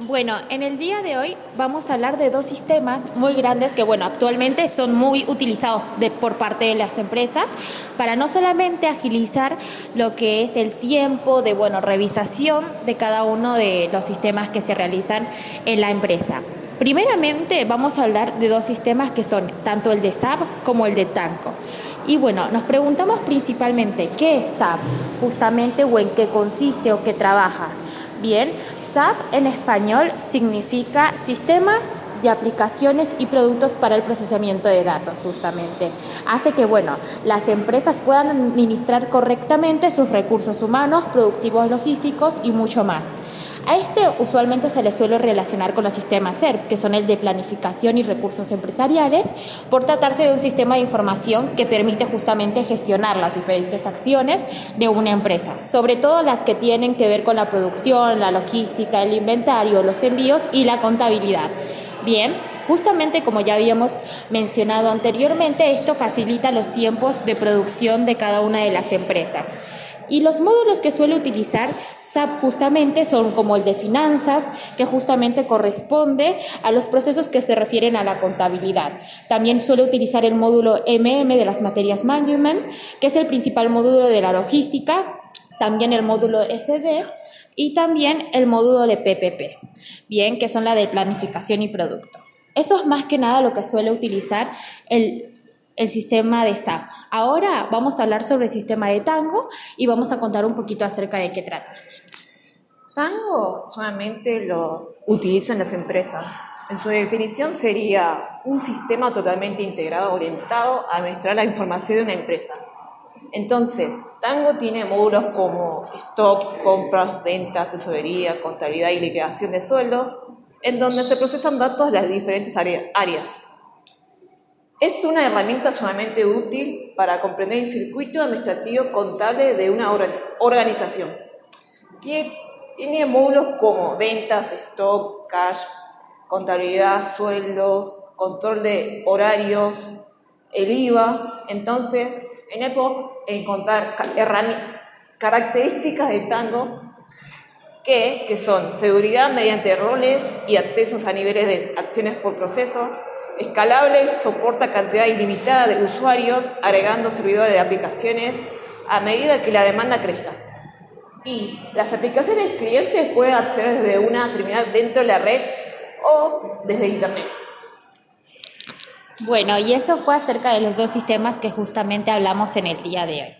Bueno, en el día de hoy vamos a hablar de dos sistemas muy grandes que, bueno, actualmente son muy utilizados por parte de las empresas para no solamente agilizar lo que es el tiempo de, bueno, revisación de cada uno de los sistemas que se realizan en la empresa. Primeramente vamos a hablar de dos sistemas que son tanto el de SAP como el de Tanco. Y bueno, nos preguntamos principalmente qué es SAP justamente o en qué consiste o qué trabaja. Bien, SAP en español significa sistemas de aplicaciones y productos para el procesamiento de datos, justamente. Hace que, bueno, las empresas puedan administrar correctamente sus recursos humanos, productivos logísticos y mucho más. A este usualmente se le suele relacionar con los sistemas SERP, que son el de planificación y recursos empresariales, por tratarse de un sistema de información que permite justamente gestionar las diferentes acciones de una empresa, sobre todo las que tienen que ver con la producción, la logística, el inventario, los envíos y la contabilidad. Bien, justamente como ya habíamos mencionado anteriormente, esto facilita los tiempos de producción de cada una de las empresas. Y los módulos que suele utilizar SAP justamente son como el de finanzas, que justamente corresponde a los procesos que se refieren a la contabilidad. También suele utilizar el módulo MM de las materias management, que es el principal módulo de la logística, también el módulo SD y también el módulo de PPP, bien, que son la de planificación y producto. Eso es más que nada lo que suele utilizar el el sistema de SAP. Ahora vamos a hablar sobre el sistema de Tango y vamos a contar un poquito acerca de qué trata. Tango solamente lo utilizan las empresas. En su definición sería un sistema totalmente integrado orientado a administrar la información de una empresa. Entonces, Tango tiene módulos como stock, compras, ventas, tesorería, contabilidad y liquidación de sueldos, en donde se procesan datos de las diferentes áreas es una herramienta sumamente útil para comprender el circuito administrativo contable de una organización. Tiene, módulos como ventas, stock, cash, contabilidad, sueldos, control de horarios, el IVA. Entonces, en puedo encontrar características de Tango que, que son seguridad mediante roles y accesos a niveles de acciones por procesos, Escalable soporta cantidad ilimitada de usuarios, agregando servidores de aplicaciones a medida que la demanda crezca. Y las aplicaciones clientes pueden acceder desde una terminal dentro de la red o desde Internet. Bueno, y eso fue acerca de los dos sistemas que justamente hablamos en el día de hoy.